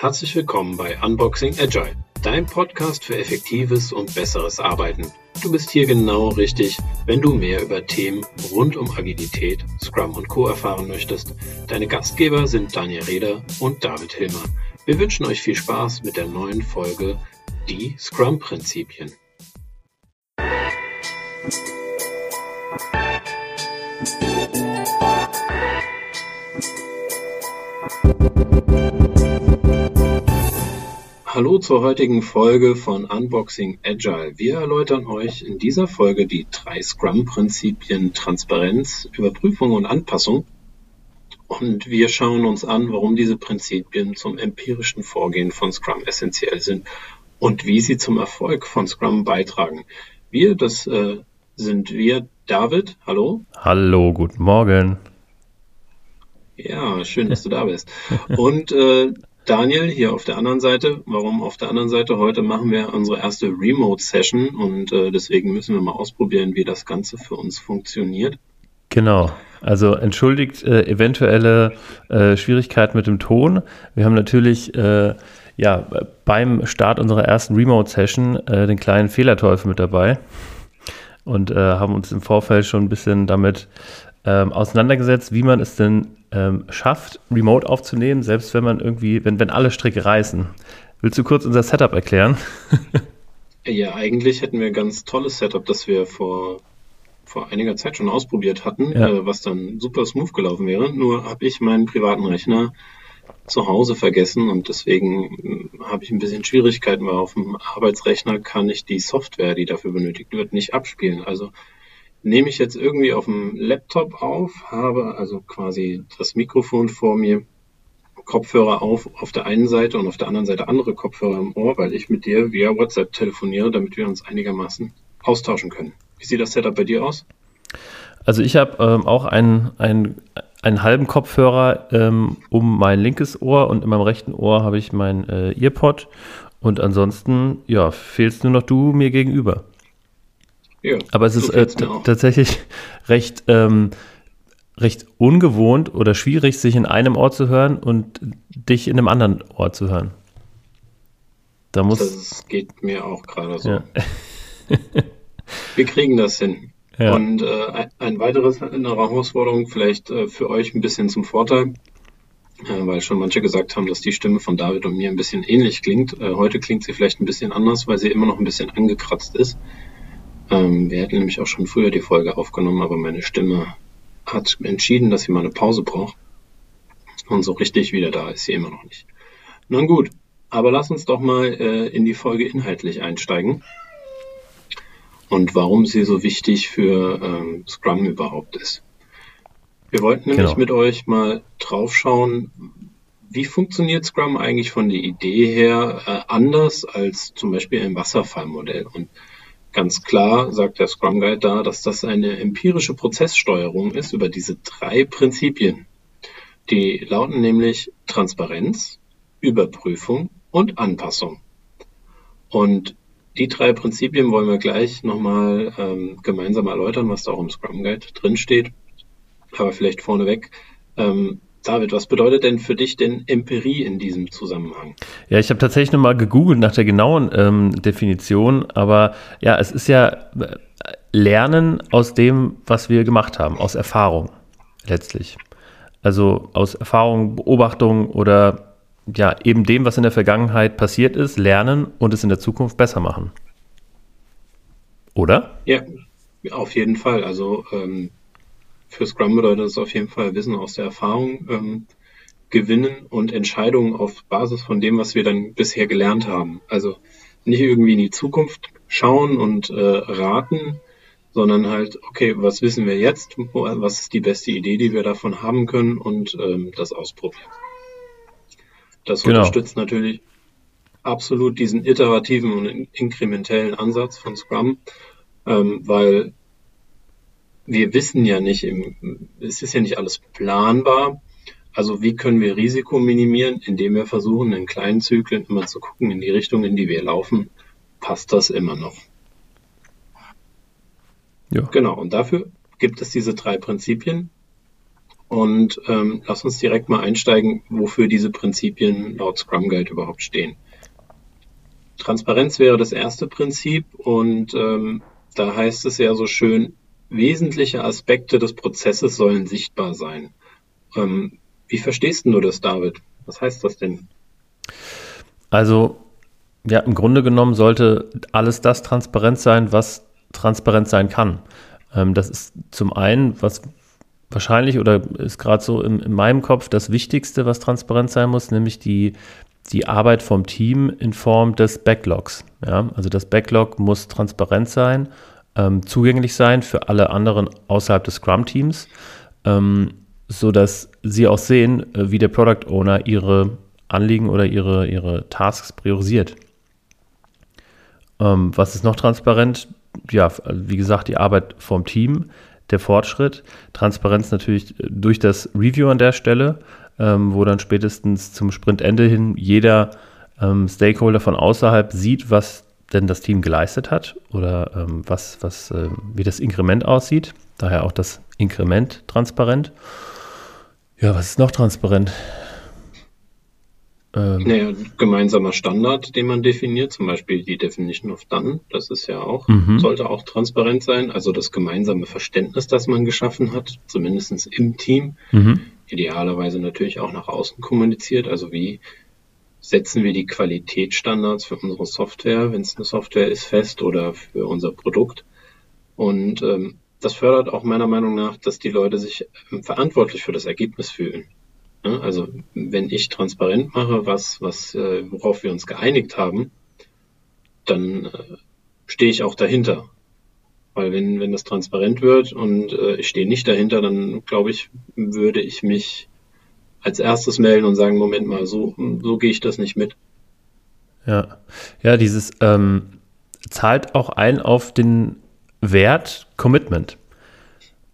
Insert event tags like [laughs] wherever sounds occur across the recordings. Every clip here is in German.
Herzlich willkommen bei Unboxing Agile, dein Podcast für effektives und besseres Arbeiten. Du bist hier genau richtig, wenn du mehr über Themen rund um Agilität, Scrum und Co. erfahren möchtest. Deine Gastgeber sind Daniel Reder und David Hilmer. Wir wünschen euch viel Spaß mit der neuen Folge Die Scrum-Prinzipien. Hallo zur heutigen Folge von Unboxing Agile. Wir erläutern euch in dieser Folge die drei Scrum-Prinzipien Transparenz, Überprüfung und Anpassung. Und wir schauen uns an, warum diese Prinzipien zum empirischen Vorgehen von Scrum essentiell sind und wie sie zum Erfolg von Scrum beitragen. Wir, das äh, sind wir, David, hallo. Hallo, guten Morgen. Ja, schön, dass du da bist. Und äh, Daniel hier auf der anderen Seite. Warum auf der anderen Seite? Heute machen wir unsere erste Remote-Session und äh, deswegen müssen wir mal ausprobieren, wie das Ganze für uns funktioniert. Genau. Also entschuldigt äh, eventuelle äh, Schwierigkeiten mit dem Ton. Wir haben natürlich äh, ja, beim Start unserer ersten Remote-Session äh, den kleinen Fehlerteufel mit dabei und äh, haben uns im Vorfeld schon ein bisschen damit ähm, auseinandergesetzt, wie man es denn ähm, schafft, remote aufzunehmen, selbst wenn man irgendwie, wenn, wenn alle Stricke reißen. Willst du kurz unser Setup erklären? [laughs] ja, eigentlich hätten wir ein ganz tolles Setup, das wir vor, vor einiger Zeit schon ausprobiert hatten, ja. äh, was dann super smooth gelaufen wäre. Nur habe ich meinen privaten Rechner zu Hause vergessen und deswegen äh, habe ich ein bisschen Schwierigkeiten, weil auf dem Arbeitsrechner kann ich die Software, die dafür benötigt wird, nicht abspielen. Also nehme ich jetzt irgendwie auf dem Laptop auf, habe also quasi das Mikrofon vor mir, Kopfhörer auf auf der einen Seite und auf der anderen Seite andere Kopfhörer im Ohr, weil ich mit dir via WhatsApp telefoniere, damit wir uns einigermaßen austauschen können. Wie sieht das Setup bei dir aus? Also ich habe ähm, auch einen, einen, einen halben Kopfhörer ähm, um mein linkes Ohr und in meinem rechten Ohr habe ich mein äh, Earpod und ansonsten ja fehlst nur noch du mir gegenüber. Ja, Aber es ist äh, tatsächlich [laughs] recht, ähm, recht ungewohnt oder schwierig, sich in einem Ort zu hören und dich in einem anderen Ort zu hören. Da muss das geht mir auch gerade so. Ja. [laughs] Wir kriegen das hin. Ja. Und äh, ein weiteres eine Herausforderung, vielleicht äh, für euch ein bisschen zum Vorteil, äh, weil schon manche gesagt haben, dass die Stimme von David und mir ein bisschen ähnlich klingt. Äh, heute klingt sie vielleicht ein bisschen anders, weil sie immer noch ein bisschen angekratzt ist. Ähm, wir hätten nämlich auch schon früher die Folge aufgenommen, aber meine Stimme hat entschieden, dass sie mal eine Pause braucht. Und so richtig wieder da ist sie immer noch nicht. Nun gut, aber lass uns doch mal äh, in die Folge inhaltlich einsteigen. Und warum sie so wichtig für ähm, Scrum überhaupt ist. Wir wollten nämlich genau. mit euch mal draufschauen, wie funktioniert Scrum eigentlich von der Idee her äh, anders als zum Beispiel ein Wasserfallmodell. Und Ganz klar sagt der Scrum Guide da, dass das eine empirische Prozesssteuerung ist über diese drei Prinzipien. Die lauten nämlich Transparenz, Überprüfung und Anpassung. Und die drei Prinzipien wollen wir gleich nochmal ähm, gemeinsam erläutern, was da auch im Scrum Guide drinsteht. Aber vielleicht vorneweg, ähm, David, was bedeutet denn für dich denn Empirie in diesem Zusammenhang? Ja, ich habe tatsächlich nochmal gegoogelt nach der genauen ähm, Definition, aber ja, es ist ja äh, Lernen aus dem, was wir gemacht haben, aus Erfahrung letztlich. Also aus Erfahrung, Beobachtung oder ja, eben dem, was in der Vergangenheit passiert ist, lernen und es in der Zukunft besser machen. Oder? Ja, auf jeden Fall. Also ähm, für Scrum bedeutet es auf jeden Fall Wissen aus der Erfahrung ähm, gewinnen und Entscheidungen auf Basis von dem, was wir dann bisher gelernt haben. Also nicht irgendwie in die Zukunft schauen und äh, raten, sondern halt, okay, was wissen wir jetzt, was ist die beste Idee, die wir davon haben können und ähm, das ausprobieren. Das genau. unterstützt natürlich absolut diesen iterativen und inkrementellen Ansatz von Scrum, ähm, weil wir wissen ja nicht, es ist ja nicht alles planbar. Also wie können wir Risiko minimieren, indem wir versuchen, in kleinen Zyklen immer zu gucken, in die Richtung, in die wir laufen, passt das immer noch. Ja. Genau, und dafür gibt es diese drei Prinzipien. Und ähm, lass uns direkt mal einsteigen, wofür diese Prinzipien laut Scrum Guide überhaupt stehen. Transparenz wäre das erste Prinzip und ähm, da heißt es ja so schön, wesentliche Aspekte des Prozesses sollen sichtbar sein. Ähm, wie verstehst du das, David? Was heißt das denn? Also, ja, im Grunde genommen sollte alles das transparent sein, was transparent sein kann. Ähm, das ist zum einen, was wahrscheinlich oder ist gerade so in, in, meinem Kopf das Wichtigste, was transparent sein muss, nämlich die, die Arbeit vom Team in Form des Backlogs. Ja? Also das Backlog muss transparent sein, ähm, zugänglich sein für alle anderen außerhalb des Scrum-Teams, ähm, sodass sie auch sehen, äh, wie der Product Owner ihre Anliegen oder ihre, ihre Tasks priorisiert. Ähm, was ist noch transparent? Ja, wie gesagt, die Arbeit vom Team, der Fortschritt, Transparenz natürlich durch das Review an der Stelle, ähm, wo dann spätestens zum Sprintende hin jeder ähm, Stakeholder von außerhalb sieht, was denn das Team geleistet hat oder ähm, was, was, äh, wie das Inkrement aussieht. Daher auch das Inkrement transparent. Ja, was ist noch transparent? Ähm, naja, gemeinsamer Standard, den man definiert, zum Beispiel die Definition of Done, das ist ja auch, mhm. sollte auch transparent sein. Also das gemeinsame Verständnis, das man geschaffen hat, zumindest im Team, mhm. idealerweise natürlich auch nach außen kommuniziert. Also wie setzen wir die Qualitätsstandards für unsere Software, wenn es eine Software ist, fest oder für unser Produkt. Und ähm, das fördert auch meiner Meinung nach, dass die Leute sich ähm, verantwortlich für das Ergebnis fühlen. Ne? Also wenn ich transparent mache, was, was, äh, worauf wir uns geeinigt haben, dann äh, stehe ich auch dahinter. Weil wenn, wenn das transparent wird und äh, ich stehe nicht dahinter, dann glaube ich, würde ich mich als erstes melden und sagen, Moment mal, so, so gehe ich das nicht mit. Ja, ja, dieses ähm, zahlt auch ein auf den Wert Commitment.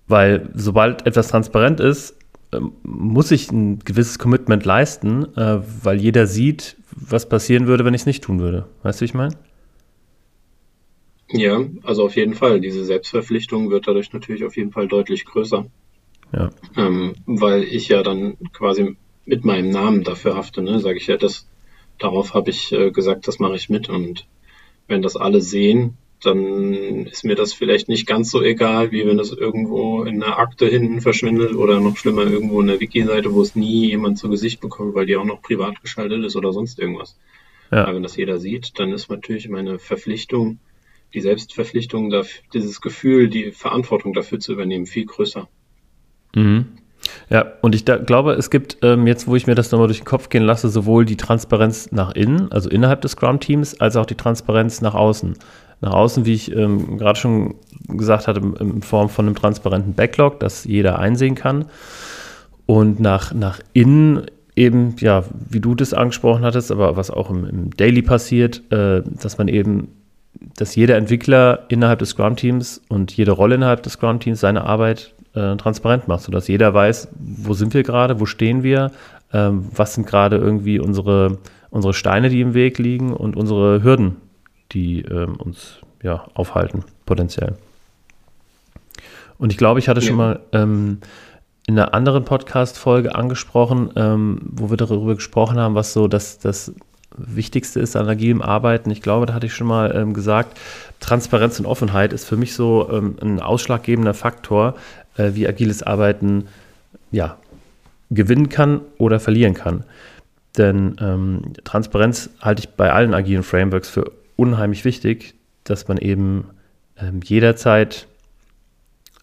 Weil sobald etwas transparent ist, ähm, muss ich ein gewisses Commitment leisten, äh, weil jeder sieht, was passieren würde, wenn ich es nicht tun würde. Weißt du, wie ich meine? Ja, also auf jeden Fall. Diese Selbstverpflichtung wird dadurch natürlich auf jeden Fall deutlich größer. Ja. Ähm, weil ich ja dann quasi mit meinem Namen dafür hafte, ne? Sage ich ja, das, darauf habe ich äh, gesagt, das mache ich mit. Und wenn das alle sehen, dann ist mir das vielleicht nicht ganz so egal, wie wenn das irgendwo in einer Akte hinten verschwindet oder noch schlimmer irgendwo in der Wiki-Seite, wo es nie jemand zu Gesicht bekommt, weil die auch noch privat geschaltet ist oder sonst irgendwas. Ja. Aber wenn das jeder sieht, dann ist natürlich meine Verpflichtung, die Selbstverpflichtung, dafür, dieses Gefühl, die Verantwortung dafür zu übernehmen, viel größer. Mhm. Ja, und ich da, glaube, es gibt ähm, jetzt, wo ich mir das nochmal durch den Kopf gehen lasse, sowohl die Transparenz nach innen, also innerhalb des Scrum-Teams, als auch die Transparenz nach außen nach außen, wie ich ähm, gerade schon gesagt hatte, in Form von einem transparenten Backlog, das jeder einsehen kann. Und nach, nach innen eben, ja, wie du das angesprochen hattest, aber was auch im, im Daily passiert, äh, dass man eben, dass jeder Entwickler innerhalb des Scrum-Teams und jede Rolle innerhalb des Scrum-Teams seine Arbeit äh, transparent macht, sodass jeder weiß, wo sind wir gerade, wo stehen wir, äh, was sind gerade irgendwie unsere, unsere Steine, die im Weg liegen und unsere Hürden, die ähm, uns ja, aufhalten, potenziell. Und ich glaube, ich hatte ja. schon mal ähm, in einer anderen Podcast-Folge angesprochen, ähm, wo wir darüber gesprochen haben, was so das, das Wichtigste ist an agilem Arbeiten. Ich glaube, da hatte ich schon mal ähm, gesagt, Transparenz und Offenheit ist für mich so ähm, ein ausschlaggebender Faktor, äh, wie agiles Arbeiten ja, gewinnen kann oder verlieren kann. Denn ähm, Transparenz halte ich bei allen agilen Frameworks für unheimlich wichtig, dass man eben ähm, jederzeit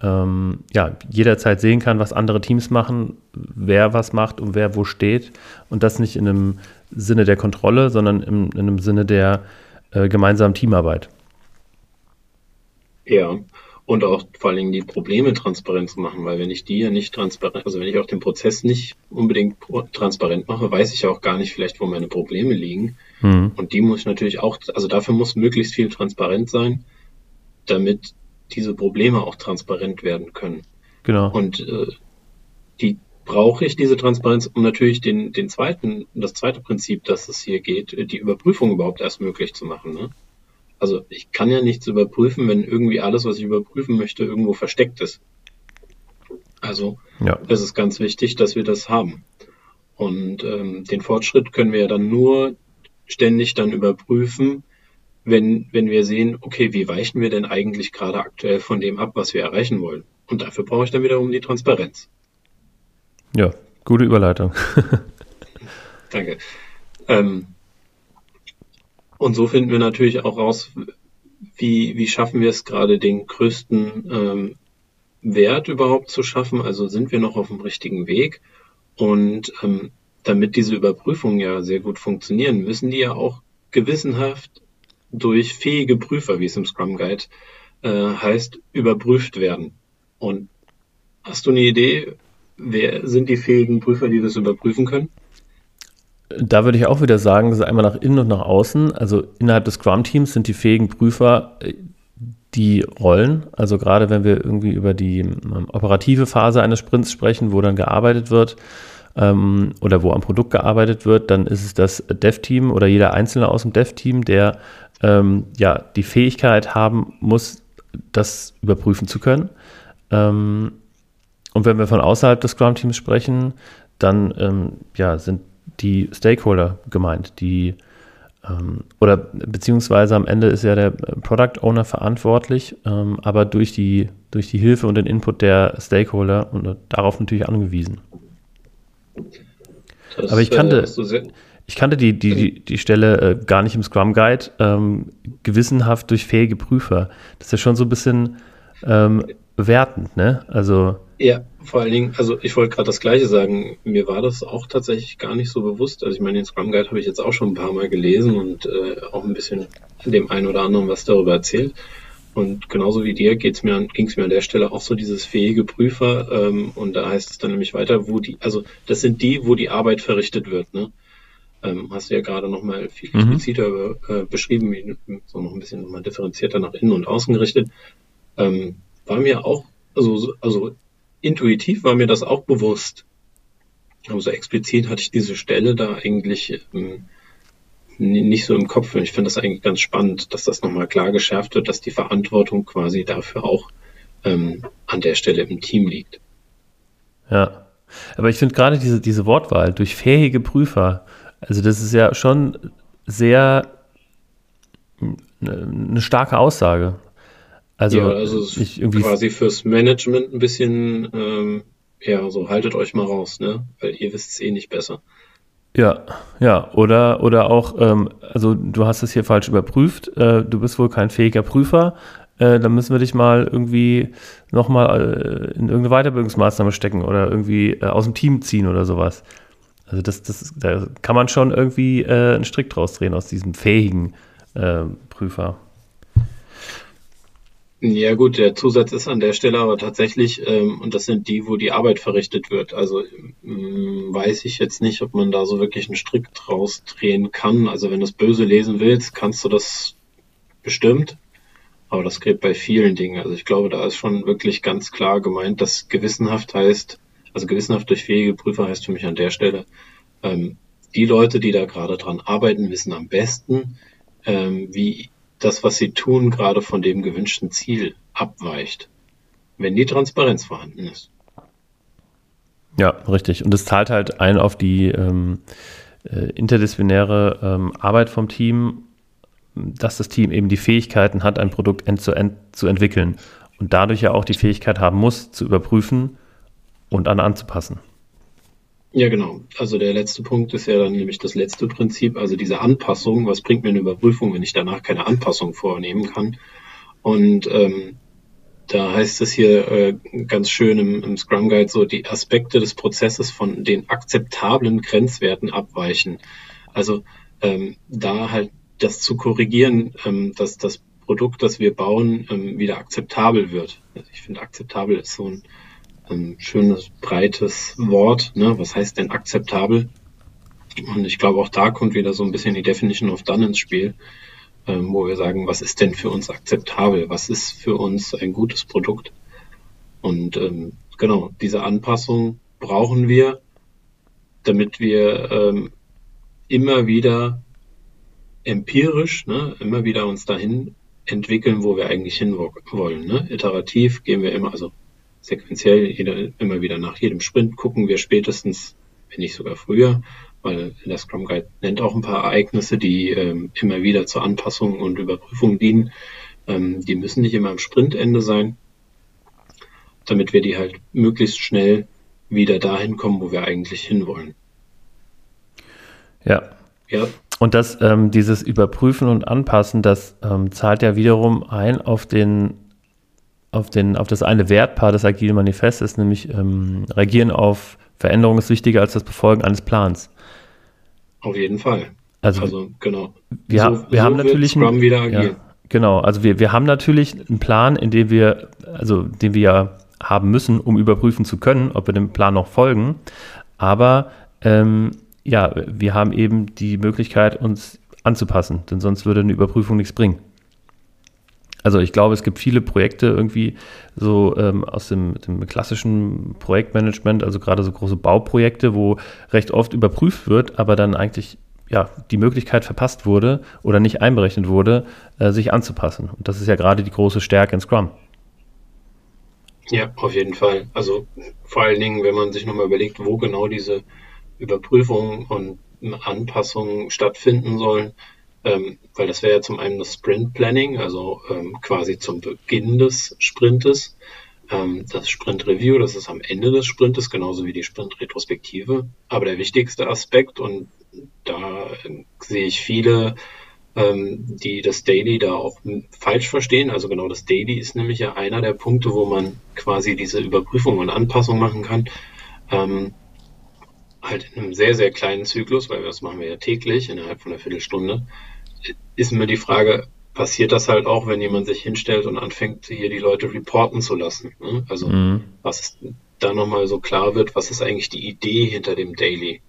ähm, ja, jederzeit sehen kann, was andere Teams machen, wer was macht und wer wo steht. Und das nicht in einem Sinne der Kontrolle, sondern im, in einem Sinne der äh, gemeinsamen Teamarbeit. Ja, und auch vor allen Dingen die Probleme transparent zu machen, weil wenn ich die ja nicht transparent, also wenn ich auch den Prozess nicht unbedingt transparent mache, weiß ich ja auch gar nicht vielleicht, wo meine Probleme liegen. Mhm. Und die muss ich natürlich auch, also dafür muss möglichst viel transparent sein, damit diese Probleme auch transparent werden können. Genau. Und äh, die brauche ich diese Transparenz, um natürlich den, den zweiten, das zweite Prinzip, dass es hier geht, die Überprüfung überhaupt erst möglich zu machen. Ne? Also ich kann ja nichts überprüfen, wenn irgendwie alles, was ich überprüfen möchte, irgendwo versteckt ist. Also ja. es ist ganz wichtig, dass wir das haben. Und ähm, den Fortschritt können wir ja dann nur ständig dann überprüfen, wenn, wenn wir sehen, okay, wie weichen wir denn eigentlich gerade aktuell von dem ab, was wir erreichen wollen? Und dafür brauche ich dann wiederum die Transparenz. Ja, gute Überleitung. [laughs] Danke. Ähm, und so finden wir natürlich auch raus, wie, wie schaffen wir es gerade, den größten ähm, Wert überhaupt zu schaffen? Also sind wir noch auf dem richtigen Weg? Und ähm, damit diese Überprüfungen ja sehr gut funktionieren, müssen die ja auch gewissenhaft durch fähige Prüfer, wie es im Scrum Guide äh, heißt, überprüft werden. Und hast du eine Idee, wer sind die fähigen Prüfer, die das überprüfen können? Da würde ich auch wieder sagen, das ist einmal nach innen und nach außen. Also innerhalb des Scrum-Teams sind die fähigen Prüfer äh, die Rollen. Also gerade wenn wir irgendwie über die ähm, operative Phase eines Sprints sprechen, wo dann gearbeitet wird, ähm, oder wo am Produkt gearbeitet wird, dann ist es das Dev-Team oder jeder Einzelne aus dem Dev-Team, der ähm, ja die Fähigkeit haben muss, das überprüfen zu können. Ähm, und wenn wir von außerhalb des Scrum-Teams sprechen, dann ähm, ja, sind die Stakeholder gemeint, die ähm, oder beziehungsweise am Ende ist ja der Product Owner verantwortlich, ähm, aber durch die, durch die Hilfe und den Input der Stakeholder und darauf natürlich angewiesen. Das, Aber ich kannte, äh, ich kannte die, die, die, die Stelle äh, gar nicht im Scrum Guide. Ähm, gewissenhaft durch fähige Prüfer. Das ist ja schon so ein bisschen ähm, wertend, ne? Also. Ja, vor allen Dingen, also ich wollte gerade das Gleiche sagen. Mir war das auch tatsächlich gar nicht so bewusst. Also ich meine, den Scrum Guide habe ich jetzt auch schon ein paar Mal gelesen und äh, auch ein bisschen dem einen oder anderen was darüber erzählt. Und genauso wie dir geht's mir, ging es mir an der Stelle auch so dieses fähige Prüfer. Ähm, und da heißt es dann nämlich weiter, wo die, also das sind die, wo die Arbeit verrichtet wird. Ne? Ähm, hast du ja gerade nochmal viel mhm. expliziter äh, beschrieben, so noch ein bisschen nochmal differenzierter nach innen und außen gerichtet. Ähm, war mir auch, also, also intuitiv war mir das auch bewusst. Aber so explizit hatte ich diese Stelle da eigentlich ähm, nicht so im Kopf. Und ich finde das eigentlich ganz spannend, dass das nochmal klar geschärft wird, dass die Verantwortung quasi dafür auch ähm, an der Stelle im Team liegt. Ja, aber ich finde gerade diese, diese Wortwahl durch fähige Prüfer, also das ist ja schon sehr eine starke Aussage. Also, ja, also ich irgendwie quasi fürs Management ein bisschen, ähm, ja, so haltet euch mal raus, ne? Weil ihr wisst es eh nicht besser. Ja, ja, oder, oder auch, ähm, also du hast es hier falsch überprüft, äh, du bist wohl kein fähiger Prüfer, äh, dann müssen wir dich mal irgendwie nochmal äh, in irgendeine Weiterbildungsmaßnahme stecken oder irgendwie äh, aus dem Team ziehen oder sowas. Also das, das, da kann man schon irgendwie äh, einen Strick draus drehen aus diesem fähigen äh, Prüfer. Ja gut, der Zusatz ist an der Stelle aber tatsächlich, ähm, und das sind die, wo die Arbeit verrichtet wird. Also ähm, weiß ich jetzt nicht, ob man da so wirklich einen Strick draus drehen kann. Also wenn du es böse lesen willst, kannst du das bestimmt. Aber das geht bei vielen Dingen. Also ich glaube, da ist schon wirklich ganz klar gemeint, dass gewissenhaft heißt, also gewissenhaft durch fähige Prüfer heißt für mich an der Stelle, ähm, die Leute, die da gerade dran arbeiten, wissen am besten, ähm, wie das, was sie tun, gerade von dem gewünschten Ziel abweicht, wenn die Transparenz vorhanden ist. Ja, richtig. Und es zahlt halt ein auf die ähm, äh, interdisziplinäre ähm, Arbeit vom Team, dass das Team eben die Fähigkeiten hat, ein Produkt end-zu-end -end zu entwickeln und dadurch ja auch die Fähigkeit haben muss, zu überprüfen und an anzupassen. Ja, genau. Also der letzte Punkt ist ja dann nämlich das letzte Prinzip, also diese Anpassung. Was bringt mir eine Überprüfung, wenn ich danach keine Anpassung vornehmen kann? Und ähm, da heißt es hier äh, ganz schön im, im Scrum Guide so, die Aspekte des Prozesses von den akzeptablen Grenzwerten abweichen. Also ähm, da halt das zu korrigieren, ähm, dass das Produkt, das wir bauen, ähm, wieder akzeptabel wird. Also ich finde, akzeptabel ist so ein ein schönes, breites Wort. Ne? Was heißt denn akzeptabel? Und ich glaube, auch da kommt wieder so ein bisschen die Definition of Done ins Spiel, ähm, wo wir sagen, was ist denn für uns akzeptabel? Was ist für uns ein gutes Produkt? Und ähm, genau, diese Anpassung brauchen wir, damit wir ähm, immer wieder empirisch, ne, immer wieder uns dahin entwickeln, wo wir eigentlich hin wollen. Ne? Iterativ gehen wir immer, also sequenziell jeder, immer wieder nach jedem Sprint gucken wir spätestens, wenn nicht sogar früher, weil der Scrum Guide nennt auch ein paar Ereignisse, die ähm, immer wieder zur Anpassung und Überprüfung dienen. Ähm, die müssen nicht immer am Sprintende sein, damit wir die halt möglichst schnell wieder dahin kommen, wo wir eigentlich hinwollen. Ja. Ja. Und das, ähm, dieses Überprüfen und Anpassen, das ähm, zahlt ja wiederum ein auf den, auf den, auf das eine Wertpaar des Agilen Manifestes, nämlich ähm, reagieren auf Veränderungen ist wichtiger als das Befolgen eines Plans. Auf jeden Fall. Also, also genau. Wir, so, wir so haben natürlich Scrum wieder agieren. Ja, genau. Also wir, wir haben natürlich einen Plan, in dem wir, also den wir ja haben müssen, um überprüfen zu können, ob wir dem Plan noch folgen. Aber ähm, ja, wir haben eben die Möglichkeit, uns anzupassen, denn sonst würde eine Überprüfung nichts bringen. Also ich glaube, es gibt viele Projekte irgendwie so ähm, aus dem, dem, klassischen Projektmanagement, also gerade so große Bauprojekte, wo recht oft überprüft wird, aber dann eigentlich ja, die Möglichkeit verpasst wurde oder nicht einberechnet wurde, äh, sich anzupassen. Und das ist ja gerade die große Stärke in Scrum. Ja, auf jeden Fall. Also vor allen Dingen, wenn man sich nochmal überlegt, wo genau diese Überprüfungen und Anpassungen stattfinden sollen, ähm, weil das wäre ja zum einen das Sprint Planning, also ähm, quasi zum Beginn des Sprintes, ähm, das Sprint Review, das ist am Ende des Sprintes, genauso wie die Sprint Retrospektive. Aber der wichtigste Aspekt, und da äh, sehe ich viele, ähm, die das Daily da auch falsch verstehen, also genau das Daily ist nämlich ja einer der Punkte, wo man quasi diese Überprüfung und Anpassung machen kann. Ähm, halt in einem sehr, sehr kleinen Zyklus, weil das machen wir ja täglich innerhalb von einer Viertelstunde, ist mir die Frage, passiert das halt auch, wenn jemand sich hinstellt und anfängt, hier die Leute reporten zu lassen. Ne? Also mhm. was da nochmal so klar wird, was ist eigentlich die Idee hinter dem Daily?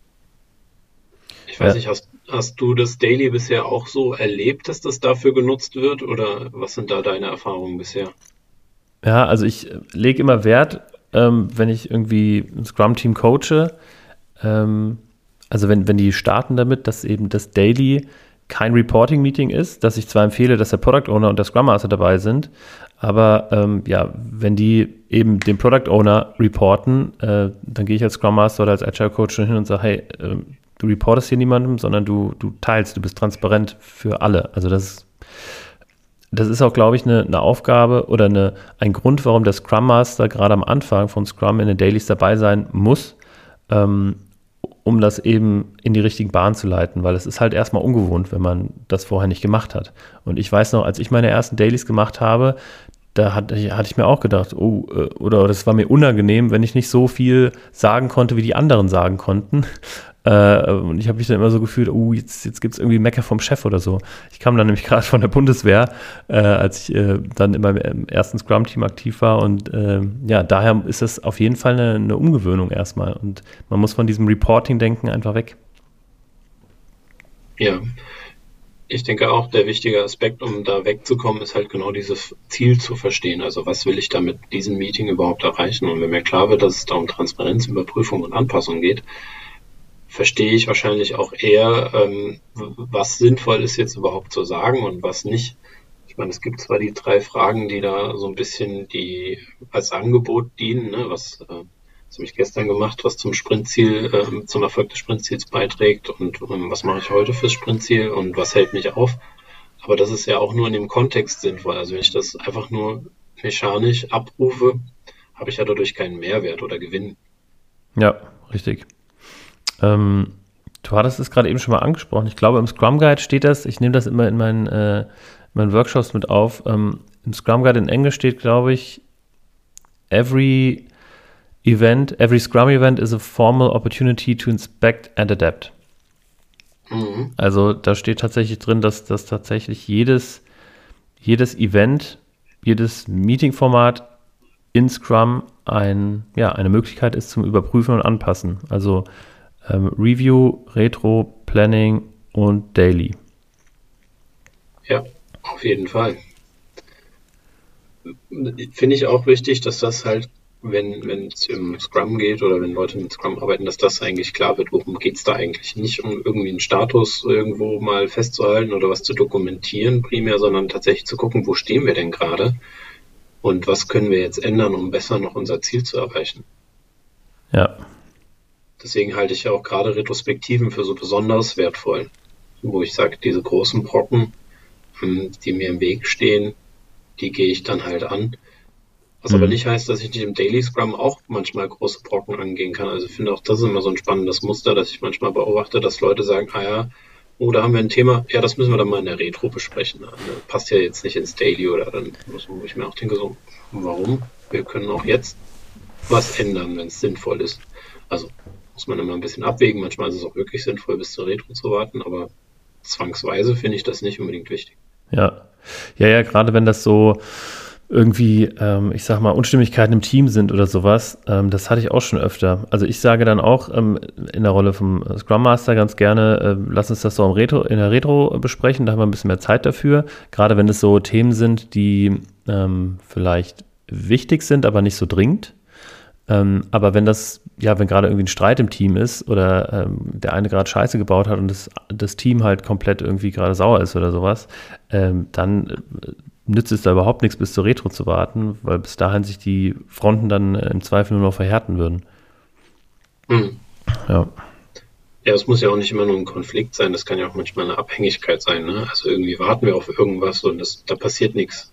Ich weiß ja. nicht, hast, hast du das Daily bisher auch so erlebt, dass das dafür genutzt wird oder was sind da deine Erfahrungen bisher? Ja, also ich lege immer Wert, ähm, wenn ich irgendwie ein Scrum-Team coache, ähm, also wenn, wenn die starten damit, dass eben das Daily kein Reporting-Meeting ist, dass ich zwar empfehle, dass der Product Owner und der Scrum Master dabei sind, aber ähm, ja, wenn die eben dem Product Owner reporten, äh, dann gehe ich als Scrum Master oder als Agile Coach schon hin und sage, hey, äh, du reportest hier niemandem, sondern du, du teilst, du bist transparent für alle. Also das ist, das ist auch, glaube ich, eine, eine Aufgabe oder eine, ein Grund, warum der Scrum Master gerade am Anfang von Scrum in den Dailies dabei sein muss, ähm, um das eben in die richtigen Bahnen zu leiten, weil es ist halt erstmal ungewohnt, wenn man das vorher nicht gemacht hat. Und ich weiß noch, als ich meine ersten Dailies gemacht habe, da hatte ich, hatte ich mir auch gedacht, oh, äh, oder das war mir unangenehm, wenn ich nicht so viel sagen konnte, wie die anderen sagen konnten. Äh, und ich habe mich dann immer so gefühlt, oh, jetzt, jetzt gibt es irgendwie Mecker vom Chef oder so. Ich kam dann nämlich [laughs] gerade von der Bundeswehr, äh, als ich äh, dann in meinem ersten Scrum-Team aktiv war. Und äh, ja, daher ist das auf jeden Fall eine, eine Umgewöhnung erstmal. Und man muss von diesem Reporting-Denken einfach weg. Ja, ich denke auch, der wichtige Aspekt, um da wegzukommen, ist halt genau dieses Ziel zu verstehen. Also was will ich da mit diesem Meeting überhaupt erreichen? Und wenn mir klar wird, dass es da um Transparenz, Überprüfung und Anpassung geht, verstehe ich wahrscheinlich auch eher, ähm, was sinnvoll ist jetzt überhaupt zu sagen und was nicht. Ich meine, es gibt zwar die drei Fragen, die da so ein bisschen die als Angebot dienen, ne, was äh, habe ich gestern gemacht, was zum Sprintziel, äh, zum Erfolg des Sprintziels beiträgt und ähm, was mache ich heute fürs Sprintziel und was hält mich auf. Aber das ist ja auch nur in dem Kontext sinnvoll. Also wenn ich das einfach nur mechanisch abrufe, habe ich ja dadurch keinen Mehrwert oder Gewinn. Ja, richtig. Ähm, du hattest es gerade eben schon mal angesprochen. Ich glaube, im Scrum Guide steht das, ich nehme das immer in meinen, äh, meinen Workshops mit auf. Ähm, Im Scrum Guide in Englisch steht, glaube ich, every event, every Scrum event is a formal opportunity to inspect and adapt. Mhm. Also da steht tatsächlich drin, dass, dass tatsächlich jedes, jedes Event, jedes Meeting-Format in Scrum ein, ja, eine Möglichkeit ist zum Überprüfen und Anpassen. Also ähm, Review, Retro, Planning und Daily. Ja, auf jeden Fall. Finde ich auch wichtig, dass das halt, wenn es im Scrum geht oder wenn Leute mit Scrum arbeiten, dass das eigentlich klar wird, worum geht es da eigentlich. Nicht um irgendwie einen Status irgendwo mal festzuhalten oder was zu dokumentieren primär, sondern tatsächlich zu gucken, wo stehen wir denn gerade und was können wir jetzt ändern, um besser noch unser Ziel zu erreichen. Ja. Deswegen halte ich ja auch gerade Retrospektiven für so besonders wertvoll, wo ich sage, diese großen Brocken, hm, die mir im Weg stehen, die gehe ich dann halt an. Was mhm. aber nicht heißt, dass ich nicht im Daily Scrum auch manchmal große Brocken angehen kann. Also ich finde auch das ist immer so ein spannendes Muster, dass ich manchmal beobachte, dass Leute sagen, ah ja, oh, da haben wir ein Thema, ja, das müssen wir dann mal in der Retro besprechen. Das passt ja jetzt nicht ins Daily oder dann, wo ich mir auch denke, so, warum? Wir können auch jetzt was ändern, wenn es sinnvoll ist. Also muss man immer ein bisschen abwägen. Manchmal ist es auch wirklich sinnvoll, bis zur Retro zu warten, aber zwangsweise finde ich das nicht unbedingt wichtig. Ja, ja, ja, gerade wenn das so irgendwie, ähm, ich sag mal, Unstimmigkeiten im Team sind oder sowas, ähm, das hatte ich auch schon öfter. Also ich sage dann auch ähm, in der Rolle vom Scrum Master ganz gerne, äh, lass uns das so im Retro, in der Retro besprechen, da haben wir ein bisschen mehr Zeit dafür. Gerade wenn es so Themen sind, die ähm, vielleicht wichtig sind, aber nicht so dringend. Ähm, aber wenn das, ja, wenn gerade irgendwie ein Streit im Team ist oder ähm, der eine gerade Scheiße gebaut hat und das, das Team halt komplett irgendwie gerade sauer ist oder sowas, ähm, dann äh, nützt es da überhaupt nichts, bis zur Retro zu warten, weil bis dahin sich die Fronten dann äh, im Zweifel nur noch verhärten würden. Mhm. Ja. Ja, es muss ja auch nicht immer nur ein Konflikt sein, das kann ja auch manchmal eine Abhängigkeit sein. Ne? Also irgendwie warten wir auf irgendwas und das, da passiert nichts.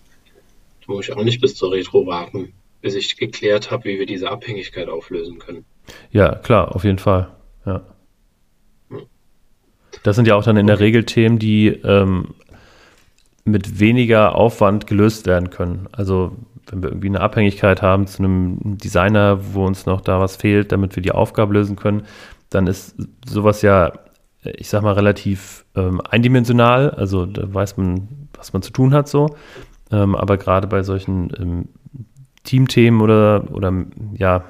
Da muss ich auch nicht bis zur Retro warten bis ich geklärt habe, wie wir diese Abhängigkeit auflösen können. Ja, klar, auf jeden Fall. Ja. Das sind ja auch dann in der Regel Themen, die ähm, mit weniger Aufwand gelöst werden können. Also wenn wir irgendwie eine Abhängigkeit haben zu einem Designer, wo uns noch da was fehlt, damit wir die Aufgabe lösen können, dann ist sowas ja, ich sag mal, relativ ähm, eindimensional. Also da weiß man, was man zu tun hat so. Ähm, aber gerade bei solchen ähm, Teamthemen oder, oder ja,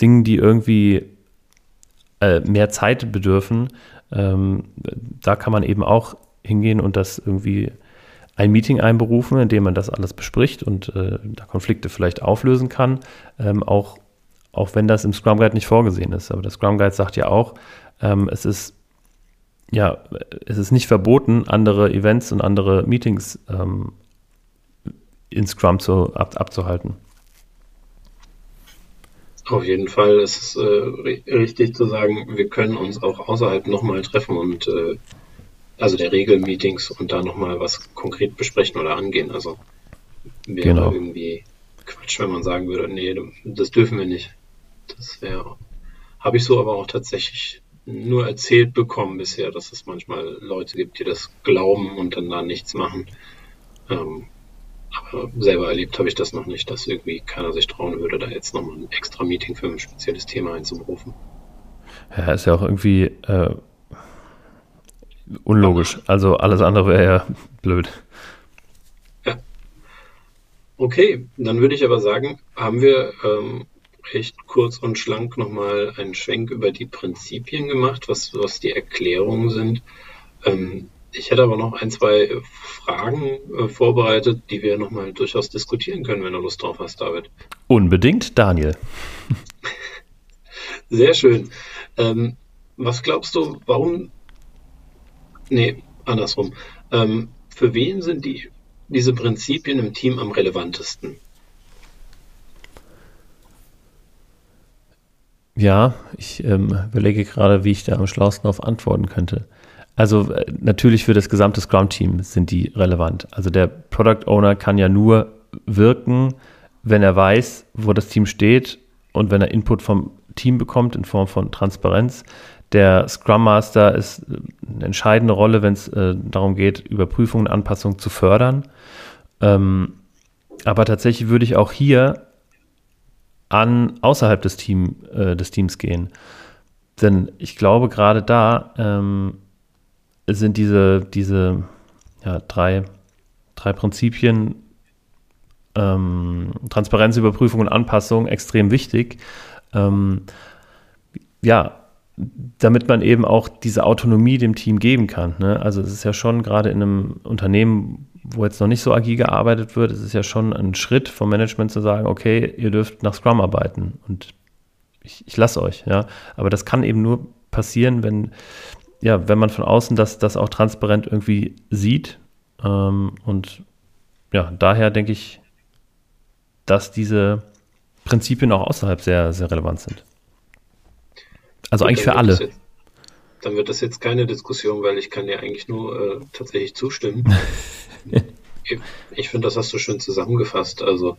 Dingen, die irgendwie äh, mehr Zeit bedürfen, ähm, da kann man eben auch hingehen und das irgendwie ein Meeting einberufen, in dem man das alles bespricht und äh, da Konflikte vielleicht auflösen kann, ähm, auch, auch wenn das im Scrum Guide nicht vorgesehen ist. Aber der Scrum Guide sagt ja auch, ähm, es ist ja, es ist nicht verboten, andere Events und andere Meetings ähm, in Scrum zu, ab, abzuhalten. Auf jeden Fall ist es äh, richtig zu sagen, wir können uns auch außerhalb nochmal treffen und äh, also der Regelmeetings und da nochmal was konkret besprechen oder angehen. Also wäre genau. irgendwie Quatsch, wenn man sagen würde, nee, das dürfen wir nicht. Das wäre, habe ich so aber auch tatsächlich nur erzählt bekommen bisher, dass es manchmal Leute gibt, die das glauben und dann da nichts machen. Ähm, aber selber erlebt habe ich das noch nicht, dass irgendwie keiner sich trauen würde, da jetzt nochmal ein extra Meeting für ein spezielles Thema einzuberufen. Ja, ist ja auch irgendwie äh, unlogisch. Also alles andere wäre ja blöd. Ja. Okay, dann würde ich aber sagen, haben wir ähm, recht kurz und schlank nochmal einen Schwenk über die Prinzipien gemacht, was, was die Erklärungen sind. Ähm, ich hätte aber noch ein, zwei Fragen äh, vorbereitet, die wir nochmal durchaus diskutieren können, wenn du Lust drauf hast, David. Unbedingt, Daniel. [laughs] Sehr schön. Ähm, was glaubst du, warum? Nee, andersrum. Ähm, für wen sind die, diese Prinzipien im Team am relevantesten? Ja, ich ähm, überlege gerade, wie ich da am schlausten darauf antworten könnte. Also äh, natürlich für das gesamte Scrum-Team sind die relevant. Also der Product Owner kann ja nur wirken, wenn er weiß, wo das Team steht und wenn er Input vom Team bekommt in Form von Transparenz. Der Scrum Master ist äh, eine entscheidende Rolle, wenn es äh, darum geht, Überprüfungen und Anpassungen zu fördern. Ähm, aber tatsächlich würde ich auch hier an außerhalb des, Team, äh, des Teams gehen. Denn ich glaube, gerade da ähm, sind diese, diese ja, drei, drei Prinzipien ähm, Transparenz, Überprüfung und Anpassung extrem wichtig. Ähm, ja, damit man eben auch diese Autonomie dem Team geben kann. Ne? Also es ist ja schon gerade in einem Unternehmen, wo jetzt noch nicht so agil gearbeitet wird, es ist ja schon ein Schritt vom Management zu sagen, okay, ihr dürft nach Scrum arbeiten und ich, ich lasse euch. Ja? Aber das kann eben nur passieren, wenn ja, wenn man von außen das, das auch transparent irgendwie sieht. Ähm, und ja, daher denke ich, dass diese Prinzipien auch außerhalb sehr, sehr relevant sind. Also eigentlich für alle. Jetzt, dann wird das jetzt keine Diskussion, weil ich kann dir eigentlich nur äh, tatsächlich zustimmen. [laughs] ich, ich finde, das hast du schön zusammengefasst. Also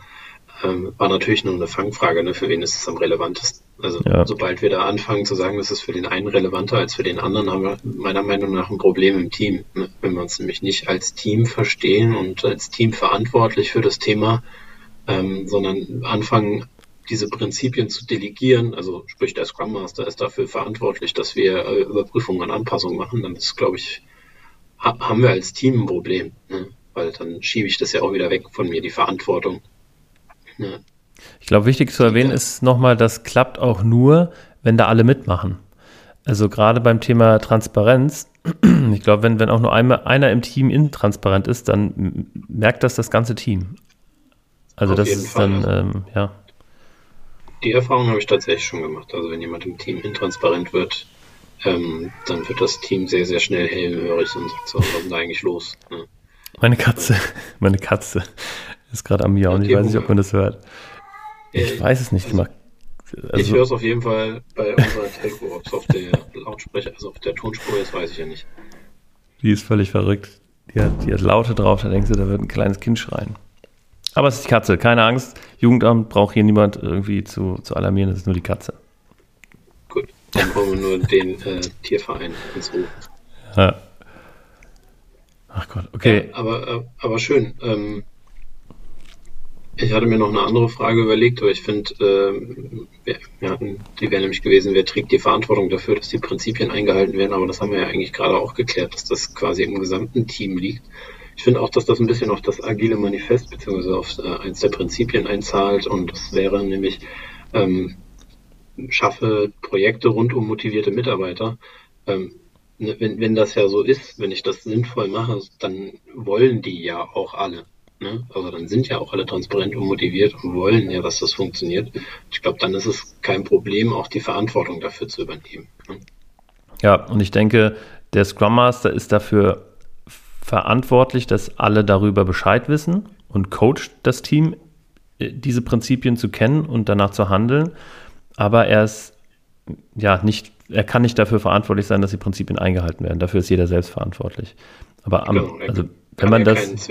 ähm, war natürlich nur eine Fangfrage, ne? für wen ist es am relevantesten. Also ja. sobald wir da anfangen zu sagen, das ist für den einen relevanter als für den anderen, haben wir meiner Meinung nach ein Problem im Team. Ne? Wenn wir uns nämlich nicht als Team verstehen und als Team verantwortlich für das Thema, ähm, sondern anfangen, diese Prinzipien zu delegieren, also sprich der Scrum Master ist dafür verantwortlich, dass wir äh, Überprüfungen und Anpassungen machen, dann ist, glaube ich, ha haben wir als Team ein Problem, ne? weil dann schiebe ich das ja auch wieder weg von mir, die Verantwortung. Ne? Ich glaube, wichtig zu erwähnen ist nochmal, das klappt auch nur, wenn da alle mitmachen. Also gerade beim Thema Transparenz, [clears throat] ich glaube, wenn, wenn auch nur einmal, einer im Team intransparent ist, dann merkt das das ganze Team. Also Auf das ist Fall, dann, ähm, ja. Die Erfahrung habe ich tatsächlich schon gemacht. Also wenn jemand im Team intransparent wird, ähm, dann wird das Team sehr, sehr schnell hellhörig und sagt so, was ist denn da eigentlich los? Ja. Meine Katze, meine Katze ist gerade am Miauen. Ich weiß nicht, ob man das hört. Ich äh, weiß es nicht. Also, also, ich höre es auf jeden Fall bei unserer Telco, ob es auf der Lautsprecher, also auf der Tonspur ist, weiß ich ja nicht. Die ist völlig verrückt. Die hat, die hat Laute drauf, da denkst du, da wird ein kleines Kind schreien. Aber es ist die Katze, keine Angst. Jugendamt braucht hier niemand irgendwie zu, zu alarmieren, es ist nur die Katze. Gut, dann brauchen wir nur den äh, Tierverein ins Rufen. Ja. Ach Gott, okay. Ja, aber, äh, aber schön. Ähm, ich hatte mir noch eine andere Frage überlegt, aber ich finde, äh, wir, die wäre nämlich gewesen, wer trägt die Verantwortung dafür, dass die Prinzipien eingehalten werden, aber das haben wir ja eigentlich gerade auch geklärt, dass das quasi im gesamten Team liegt. Ich finde auch, dass das ein bisschen auf das agile Manifest beziehungsweise auf äh, eins der Prinzipien einzahlt und das wäre nämlich, ähm, schaffe Projekte rund um motivierte Mitarbeiter. Ähm, ne, wenn, wenn das ja so ist, wenn ich das sinnvoll mache, dann wollen die ja auch alle. Ne? Also dann sind ja auch alle transparent und motiviert und wollen ja, dass das funktioniert. Ich glaube, dann ist es kein Problem, auch die Verantwortung dafür zu übernehmen. Ne? Ja, und ich denke, der Scrum Master ist dafür verantwortlich, dass alle darüber Bescheid wissen und coacht das Team, äh, diese Prinzipien zu kennen und danach zu handeln. Aber er ist ja nicht, er kann nicht dafür verantwortlich sein, dass die Prinzipien eingehalten werden. Dafür ist jeder selbst verantwortlich. Aber am, genau, also wenn man das.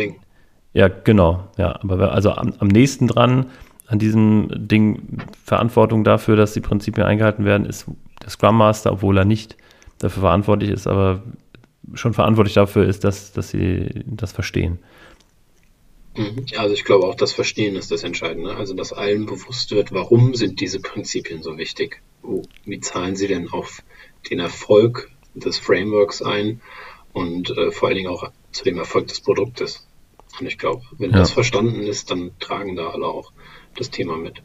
Ja, genau, ja. Aber also am, am nächsten dran an diesem Ding Verantwortung dafür, dass die Prinzipien eingehalten werden, ist der Scrum Master, obwohl er nicht dafür verantwortlich ist, aber schon verantwortlich dafür ist, dass, dass sie das verstehen. Mhm. Also ich glaube auch, das Verstehen ist das Entscheidende. Also dass allen bewusst wird, warum sind diese Prinzipien so wichtig? Wie zahlen sie denn auf den Erfolg des Frameworks ein und äh, vor allen Dingen auch zu dem Erfolg des Produktes? Und ich glaube, wenn ja. das verstanden ist, dann tragen da alle auch das Thema mit.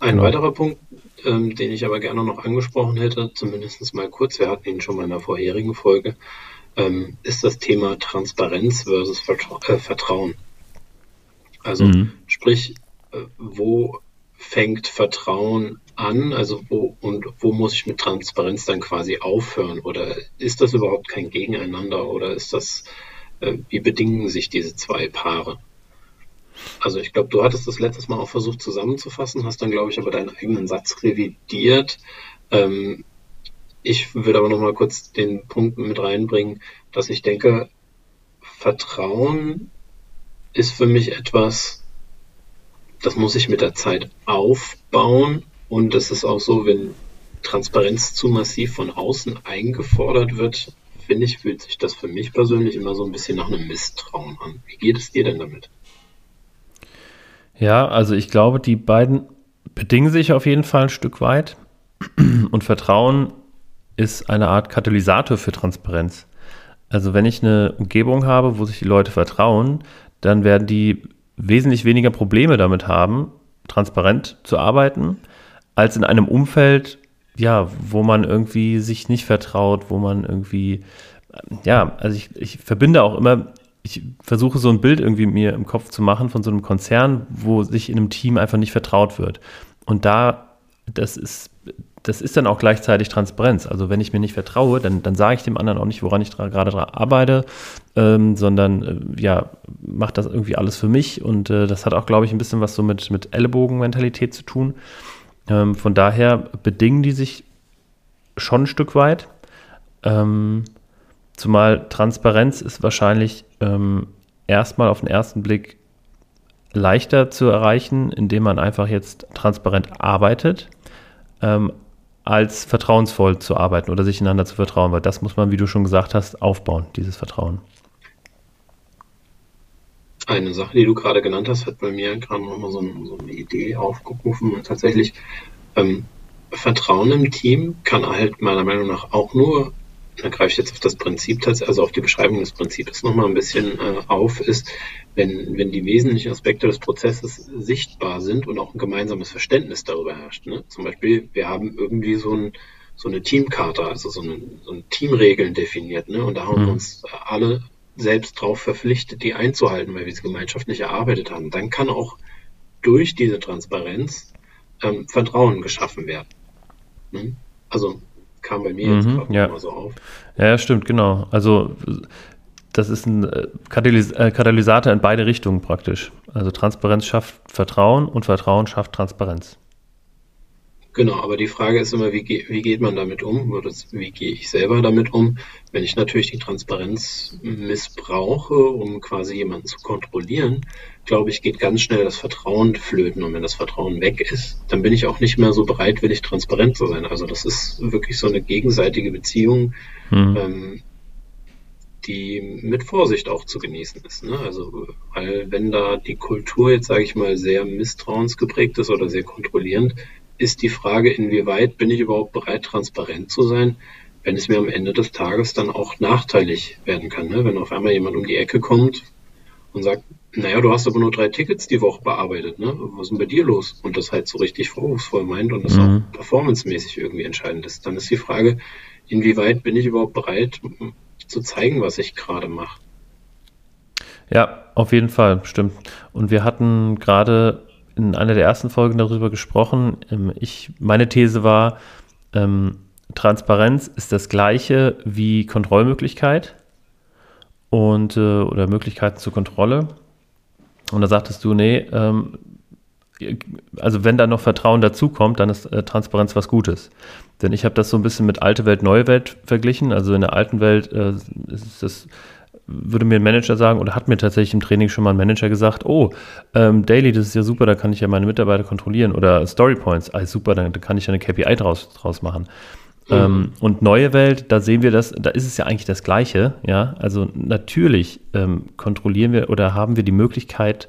Ein genau. weiterer Punkt, ähm, den ich aber gerne noch angesprochen hätte, zumindest mal kurz, wir hatten ihn schon mal in der vorherigen Folge, ähm, ist das Thema Transparenz versus Vertra äh, Vertrauen. Also mhm. sprich, äh, wo fängt Vertrauen an, also wo und wo muss ich mit Transparenz dann quasi aufhören? Oder ist das überhaupt kein Gegeneinander oder ist das, wie bedingen sich diese zwei Paare? Also ich glaube, du hattest das letztes Mal auch versucht zusammenzufassen, hast dann, glaube ich, aber deinen eigenen Satz revidiert. Ähm, ich würde aber noch mal kurz den Punkt mit reinbringen, dass ich denke, Vertrauen ist für mich etwas, das muss ich mit der Zeit aufbauen. Und es ist auch so, wenn Transparenz zu massiv von außen eingefordert wird, finde ich, fühlt sich das für mich persönlich immer so ein bisschen nach einem Misstrauen an. Wie geht es dir denn damit? Ja, also ich glaube, die beiden bedingen sich auf jeden Fall ein Stück weit. [clears throat] Und Vertrauen ist eine Art Katalysator für Transparenz. Also wenn ich eine Umgebung habe, wo sich die Leute vertrauen, dann werden die wesentlich weniger Probleme damit haben, transparent zu arbeiten, als in einem Umfeld, ja, wo man irgendwie sich nicht vertraut, wo man irgendwie, ja, also ich, ich verbinde auch immer ich versuche so ein Bild irgendwie mir im Kopf zu machen von so einem Konzern, wo sich in einem Team einfach nicht vertraut wird. Und da, das ist, das ist dann auch gleichzeitig Transparenz. Also wenn ich mir nicht vertraue, dann, dann sage ich dem anderen auch nicht, woran ich gerade arbeite, ähm, sondern äh, ja, macht das irgendwie alles für mich. Und äh, das hat auch, glaube ich, ein bisschen was so mit, mit Ellenbogenmentalität zu tun. Ähm, von daher bedingen die sich schon ein Stück weit. Ähm, zumal Transparenz ist wahrscheinlich ähm, erstmal auf den ersten Blick leichter zu erreichen, indem man einfach jetzt transparent arbeitet, ähm, als vertrauensvoll zu arbeiten oder sich einander zu vertrauen, weil das muss man, wie du schon gesagt hast, aufbauen, dieses Vertrauen. Eine Sache, die du gerade genannt hast, hat bei mir gerade nochmal so, ein, so, eine Idee aufgerufen. Und tatsächlich, ähm, Vertrauen im Team kann halt meiner Meinung nach auch nur, da greife ich jetzt auf das Prinzip, also auf die Beschreibung des Prinzips nochmal ein bisschen äh, auf, ist, wenn, wenn die wesentlichen Aspekte des Prozesses sichtbar sind und auch ein gemeinsames Verständnis darüber herrscht. Ne? Zum Beispiel, wir haben irgendwie so, ein, so eine Teamkarte, also so, eine, so ein Teamregeln definiert, ne? und da haben mhm. wir uns alle selbst darauf verpflichtet, die einzuhalten, weil wir sie gemeinschaftlich erarbeitet haben. Dann kann auch durch diese Transparenz ähm, Vertrauen geschaffen werden. Ne? Also kam bei mir mhm, jetzt gerade ja. mal so auf. Ja, stimmt, genau. Also das ist ein äh, Katalys äh, Katalysator in beide Richtungen praktisch. Also Transparenz schafft Vertrauen und Vertrauen schafft Transparenz. Genau, aber die Frage ist immer, wie, ge wie geht man damit um? Oder wie gehe ich selber damit um, wenn ich natürlich die Transparenz missbrauche, um quasi jemanden zu kontrollieren? Glaube ich, geht ganz schnell das Vertrauen flöten. Und wenn das Vertrauen weg ist, dann bin ich auch nicht mehr so bereitwillig transparent zu sein. Also das ist wirklich so eine gegenseitige Beziehung. Mhm. Ähm, die mit Vorsicht auch zu genießen ist. Ne? Also, weil wenn da die Kultur jetzt, sage ich mal, sehr misstrauensgeprägt ist oder sehr kontrollierend, ist die Frage, inwieweit bin ich überhaupt bereit, transparent zu sein, wenn es mir am Ende des Tages dann auch nachteilig werden kann. Ne? Wenn auf einmal jemand um die Ecke kommt und sagt, naja, du hast aber nur drei Tickets die Woche bearbeitet, ne? Was ist denn bei dir los? Und das halt so richtig vorwurfsvoll meint und das mhm. auch performancemäßig irgendwie entscheidend ist. Dann ist die Frage, inwieweit bin ich überhaupt bereit, zu zeigen, was ich gerade mache. Ja, auf jeden Fall, stimmt. Und wir hatten gerade in einer der ersten Folgen darüber gesprochen. Ähm, ich, meine These war, ähm, Transparenz ist das gleiche wie Kontrollmöglichkeit und äh, oder Möglichkeiten zur Kontrolle. Und da sagtest du, nee, ähm, also wenn da noch Vertrauen dazukommt, dann ist äh, Transparenz was Gutes. Denn ich habe das so ein bisschen mit alte Welt, neue Welt verglichen. Also in der alten Welt äh, ist das, würde mir ein Manager sagen, oder hat mir tatsächlich im Training schon mal ein Manager gesagt, oh, ähm, Daily, das ist ja super, da kann ich ja meine Mitarbeiter kontrollieren. Oder Story Points, ah, super, da, kann ich ja eine KPI draus, draus machen. Mhm. Ähm, und neue Welt, da sehen wir das, da ist es ja eigentlich das Gleiche, ja. Also natürlich ähm, kontrollieren wir oder haben wir die Möglichkeit,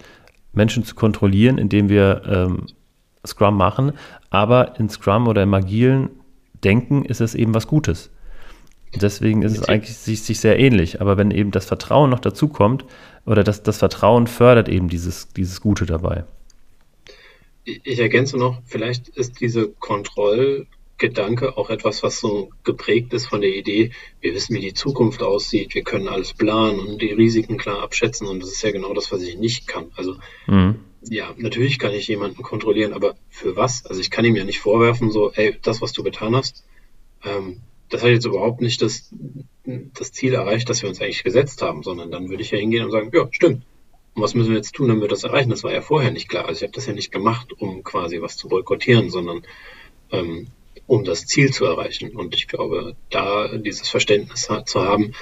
Menschen zu kontrollieren, indem wir ähm, Scrum machen, aber in Scrum oder im agilen denken, ist es eben was Gutes. Deswegen ist es eigentlich sich, sich sehr ähnlich. Aber wenn eben das Vertrauen noch dazu kommt, oder das, das Vertrauen fördert eben dieses, dieses Gute dabei. Ich ergänze noch, vielleicht ist diese Kontrollgedanke auch etwas, was so geprägt ist von der Idee, wir wissen, wie die Zukunft aussieht, wir können alles planen und die Risiken klar abschätzen und das ist ja genau das, was ich nicht kann. Also mhm ja, natürlich kann ich jemanden kontrollieren, aber für was? Also ich kann ihm ja nicht vorwerfen, so, ey, das, was du getan hast, ähm, das hat jetzt überhaupt nicht das, das Ziel erreicht, das wir uns eigentlich gesetzt haben, sondern dann würde ich ja hingehen und sagen, ja, stimmt. Und was müssen wir jetzt tun, damit wir das erreichen? Das war ja vorher nicht klar. Also ich habe das ja nicht gemacht, um quasi was zu boykottieren, sondern ähm, um das Ziel zu erreichen. Und ich glaube, da dieses Verständnis zu haben,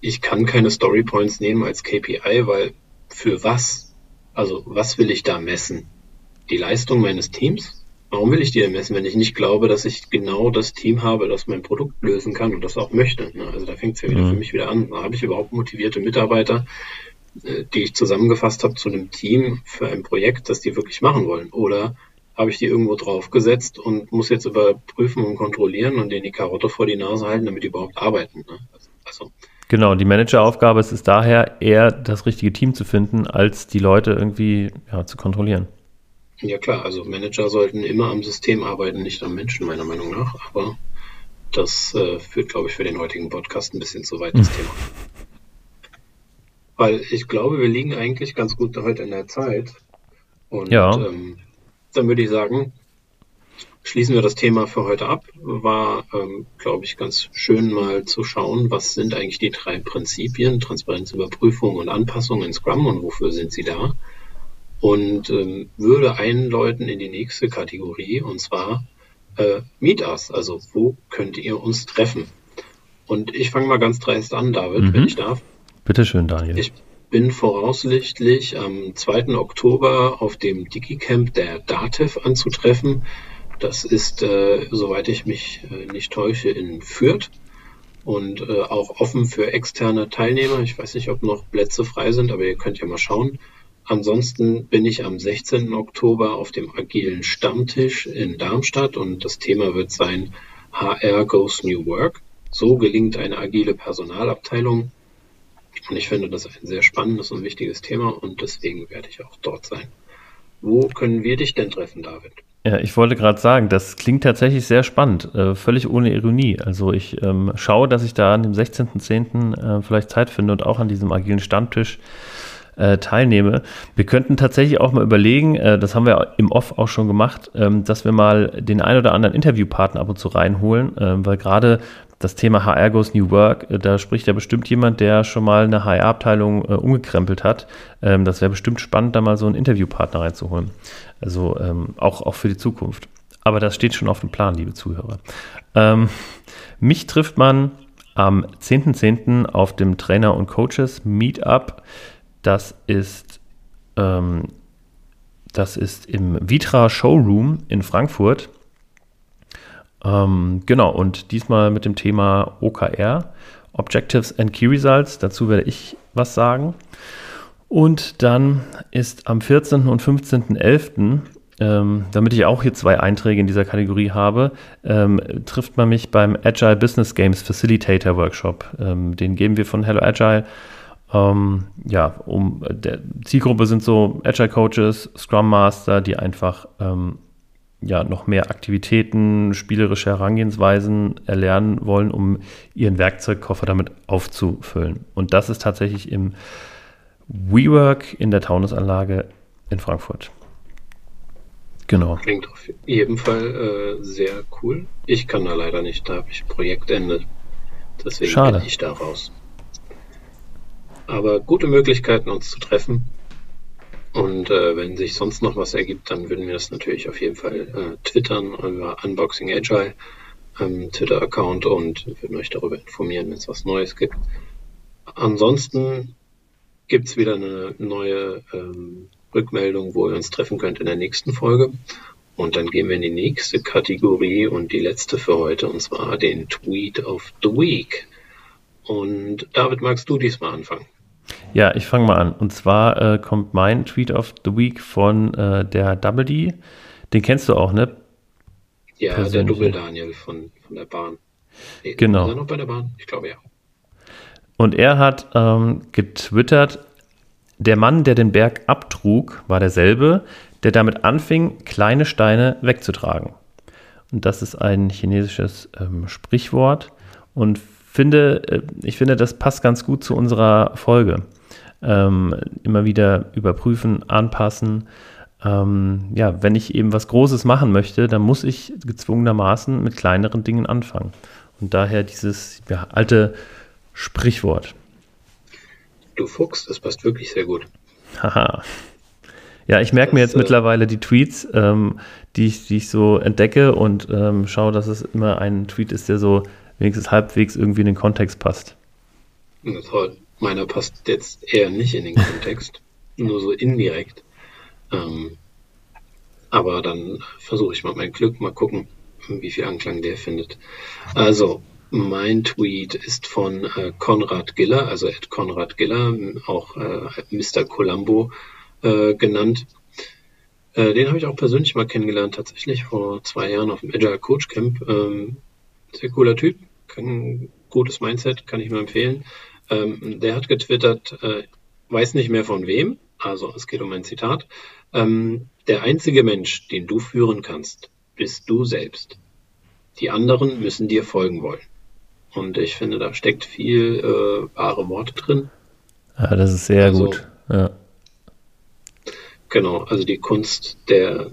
ich kann keine Story Points nehmen als KPI, weil für was also was will ich da messen? Die Leistung meines Teams? Warum will ich die denn messen, wenn ich nicht glaube, dass ich genau das Team habe, das mein Produkt lösen kann und das auch möchte? Ne? Also da fängt es ja wieder mhm. für mich wieder an. Habe ich überhaupt motivierte Mitarbeiter, äh, die ich zusammengefasst habe zu einem Team für ein Projekt, das die wirklich machen wollen? Oder habe ich die irgendwo draufgesetzt und muss jetzt überprüfen und kontrollieren und denen die Karotte vor die Nase halten, damit die überhaupt arbeiten? Ne? Also Genau, die Manageraufgabe ist es daher, eher das richtige Team zu finden, als die Leute irgendwie ja, zu kontrollieren. Ja klar, also Manager sollten immer am System arbeiten, nicht am Menschen, meiner Meinung nach. Aber das äh, führt, glaube ich, für den heutigen Podcast ein bisschen zu weit, das hm. Thema. Weil ich glaube, wir liegen eigentlich ganz gut heute in der Zeit. Und ja. ähm, dann würde ich sagen, schließen wir das Thema für heute ab. War, ähm, glaube ich, ganz schön mal zu schauen, was sind eigentlich die drei Prinzipien, Transparenzüberprüfung und Anpassung in Scrum und wofür sind sie da? Und ähm, würde einläuten in die nächste Kategorie, und zwar äh, Meet Us, also wo könnt ihr uns treffen? Und ich fange mal ganz dreist an, David, mhm. wenn ich darf. Bitte schön, Daniel. Ich bin voraussichtlich am 2. Oktober auf dem DigiCamp der DATEV anzutreffen. Das ist, äh, soweit ich mich äh, nicht täusche, in Fürth und äh, auch offen für externe Teilnehmer. Ich weiß nicht, ob noch Plätze frei sind, aber ihr könnt ja mal schauen. Ansonsten bin ich am 16. Oktober auf dem agilen Stammtisch in Darmstadt und das Thema wird sein HR Goes New Work. So gelingt eine agile Personalabteilung. Und ich finde das ein sehr spannendes und wichtiges Thema und deswegen werde ich auch dort sein. Wo können wir dich denn treffen, David? Ja, ich wollte gerade sagen, das klingt tatsächlich sehr spannend, äh, völlig ohne Ironie. Also ich ähm, schaue, dass ich da an dem 16.10. Äh, vielleicht Zeit finde und auch an diesem agilen Stammtisch äh, teilnehme. Wir könnten tatsächlich auch mal überlegen, äh, das haben wir im Off auch schon gemacht, ähm, dass wir mal den ein oder anderen Interviewpartner ab und zu reinholen, äh, weil gerade das Thema HR Goes New Work, äh, da spricht ja bestimmt jemand, der schon mal eine HR-Abteilung äh, umgekrempelt hat. Ähm, das wäre bestimmt spannend, da mal so einen Interviewpartner reinzuholen. Also ähm, auch, auch für die Zukunft. Aber das steht schon auf dem Plan, liebe Zuhörer. Ähm, mich trifft man am 10.10. .10. auf dem Trainer- und Coaches Meetup. Das ist, ähm, das ist im Vitra Showroom in Frankfurt. Ähm, genau, und diesmal mit dem Thema OKR, Objectives and Key Results. Dazu werde ich was sagen. Und dann ist am 14. und 15.11., ähm, damit ich auch hier zwei Einträge in dieser Kategorie habe, ähm, trifft man mich beim Agile Business Games Facilitator Workshop. Ähm, den geben wir von Hello Agile. Ähm, ja, um der Zielgruppe sind so Agile Coaches, Scrum Master, die einfach ähm, ja, noch mehr Aktivitäten, spielerische Herangehensweisen erlernen wollen, um ihren Werkzeugkoffer damit aufzufüllen. Und das ist tatsächlich im WeWork in der Taunusanlage in Frankfurt. Genau. Klingt auf jeden Fall äh, sehr cool. Ich kann da leider nicht, da habe ich Projektende. Deswegen Schade. bin ich da raus. Aber gute Möglichkeiten, uns zu treffen. Und äh, wenn sich sonst noch was ergibt, dann würden wir das natürlich auf jeden Fall äh, twittern über Unboxing Agile, ähm, Twitter-Account und würden euch darüber informieren, wenn es was Neues gibt. Ansonsten gibt es wieder eine neue ähm, Rückmeldung, wo ihr uns treffen könnt in der nächsten Folge. Und dann gehen wir in die nächste Kategorie und die letzte für heute, und zwar den Tweet of the Week. Und David, magst du diesmal anfangen? Ja, ich fange mal an. Und zwar äh, kommt mein Tweet of the Week von äh, der Double D. Den kennst du auch, ne? Ja, Persönlich. der Double Daniel von, von der Bahn. Nee, genau. Ist er noch bei der Bahn? Ich glaube ja. Und er hat ähm, getwittert, der Mann, der den Berg abtrug, war derselbe, der damit anfing, kleine Steine wegzutragen. Und das ist ein chinesisches ähm, Sprichwort. Und finde, äh, ich finde, das passt ganz gut zu unserer Folge. Ähm, immer wieder überprüfen, anpassen. Ähm, ja, wenn ich eben was Großes machen möchte, dann muss ich gezwungenermaßen mit kleineren Dingen anfangen. Und daher dieses ja, alte Sprichwort. Du Fuchs, das passt wirklich sehr gut. Haha. Ja, ich merke mir jetzt äh, mittlerweile die Tweets, ähm, die, ich, die ich so entdecke und ähm, schaue, dass es immer ein Tweet ist, der so wenigstens halbwegs irgendwie in den Kontext passt. Meiner passt jetzt eher nicht in den Kontext, [laughs] nur so indirekt. Ähm, aber dann versuche ich mal mein Glück, mal gucken, wie viel Anklang der findet. Also, mein Tweet ist von äh, Konrad Giller, also Ed Konrad Giller, auch äh, Mr. Columbo äh, genannt. Äh, den habe ich auch persönlich mal kennengelernt, tatsächlich vor zwei Jahren auf dem Agile Coach Camp. Ähm, sehr cooler Typ, ein gutes Mindset, kann ich nur empfehlen. Ähm, der hat getwittert, äh, weiß nicht mehr von wem, also es geht um ein Zitat. Ähm, der einzige Mensch, den du führen kannst, bist du selbst. Die anderen müssen dir folgen wollen. Und ich finde, da steckt viel äh, wahre Worte drin. Ja, das ist sehr also, gut. Ja. Genau, also die Kunst der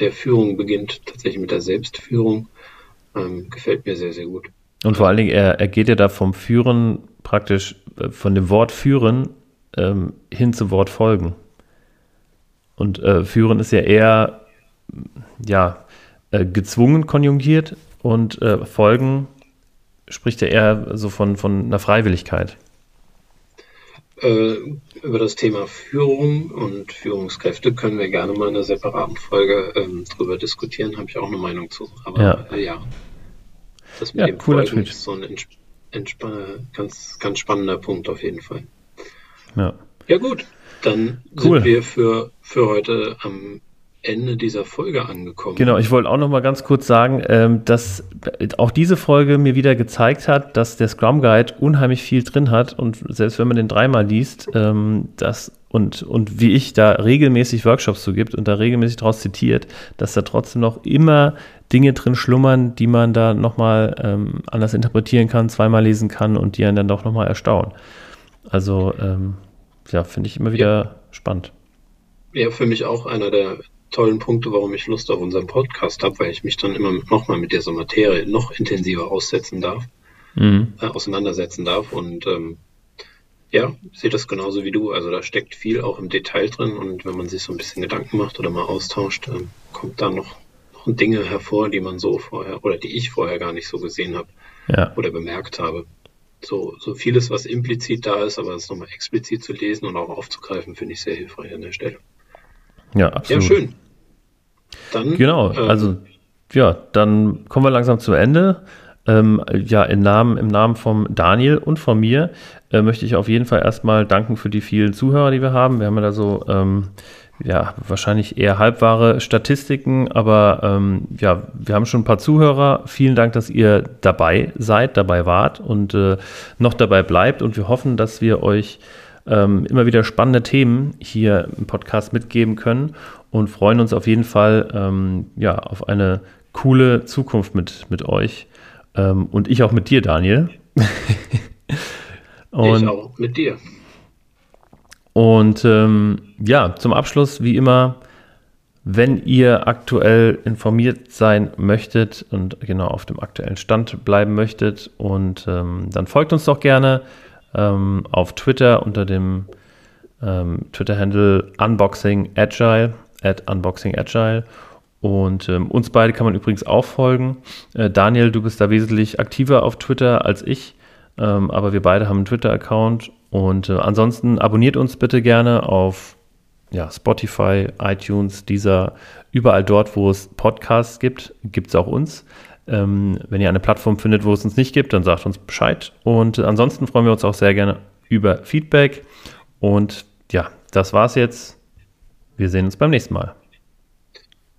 der Führung beginnt tatsächlich mit der Selbstführung. Ähm, gefällt mir sehr, sehr gut. Und vor allen Dingen, er, er geht ja da vom Führen praktisch, äh, von dem Wort Führen ähm, hin zum Wort Folgen. Und äh, Führen ist ja eher, ja, äh, gezwungen konjugiert und äh, Folgen spricht ja eher so von, von einer Freiwilligkeit. Äh, über das Thema Führung und Führungskräfte können wir gerne mal in einer separaten Folge ähm, drüber diskutieren, habe ich auch eine Meinung zu. Aber ja, äh, ja. Das mit ja, dem cooler Folgen ist so ein ganz, ganz spannender Punkt auf jeden Fall. Ja, ja gut, dann cool. sind wir für, für heute am Ende dieser Folge angekommen. Genau, ich wollte auch noch mal ganz kurz sagen, ähm, dass auch diese Folge mir wieder gezeigt hat, dass der Scrum Guide unheimlich viel drin hat und selbst wenn man den dreimal liest, ähm, das und, und wie ich da regelmäßig Workshops zu gibt und da regelmäßig draus zitiert, dass da trotzdem noch immer Dinge drin schlummern, die man da nochmal ähm, anders interpretieren kann, zweimal lesen kann und die einen dann doch nochmal erstaunen. Also, ähm, ja, finde ich immer wieder ja. spannend. Ja, für mich auch einer der tollen Punkte, warum ich Lust auf unseren Podcast habe, weil ich mich dann immer nochmal mit dieser Materie noch intensiver aussetzen darf, mhm. äh, auseinandersetzen darf und ähm, ja, sehe das genauso wie du. Also da steckt viel auch im Detail drin und wenn man sich so ein bisschen Gedanken macht oder mal austauscht, äh, kommt da noch, noch Dinge hervor, die man so vorher oder die ich vorher gar nicht so gesehen habe ja. oder bemerkt habe. So, so vieles, was implizit da ist, aber es nochmal explizit zu lesen und auch aufzugreifen, finde ich sehr hilfreich an der Stelle. Ja, absolut. Ja, schön. Dann, genau, ähm, also ja, dann kommen wir langsam zum Ende. Ähm, ja, im Namen, im Namen von Daniel und von mir äh, möchte ich auf jeden Fall erstmal danken für die vielen Zuhörer, die wir haben. Wir haben ja da so, ähm, ja, wahrscheinlich eher halbwahre Statistiken, aber ähm, ja, wir haben schon ein paar Zuhörer. Vielen Dank, dass ihr dabei seid, dabei wart und äh, noch dabei bleibt und wir hoffen, dass wir euch ähm, immer wieder spannende Themen hier im Podcast mitgeben können und freuen uns auf jeden Fall ähm, ja, auf eine coole Zukunft mit, mit euch ähm, und ich auch mit dir, Daniel. [laughs] und, ich auch mit dir. Und ähm, ja, zum Abschluss, wie immer, wenn ihr aktuell informiert sein möchtet und genau auf dem aktuellen Stand bleiben möchtet, und ähm, dann folgt uns doch gerne ähm, auf Twitter unter dem ähm, Twitter-Handle Unboxing Agile, at Unboxing Agile. Und ähm, uns beide kann man übrigens auch folgen. Äh, Daniel, du bist da wesentlich aktiver auf Twitter als ich, ähm, aber wir beide haben einen Twitter-Account. Und äh, ansonsten abonniert uns bitte gerne auf ja, Spotify, iTunes, dieser, überall dort, wo es Podcasts gibt, gibt es auch uns. Ähm, wenn ihr eine Plattform findet, wo es uns nicht gibt, dann sagt uns Bescheid. Und ansonsten freuen wir uns auch sehr gerne über Feedback. Und ja, das war's jetzt. Wir sehen uns beim nächsten Mal.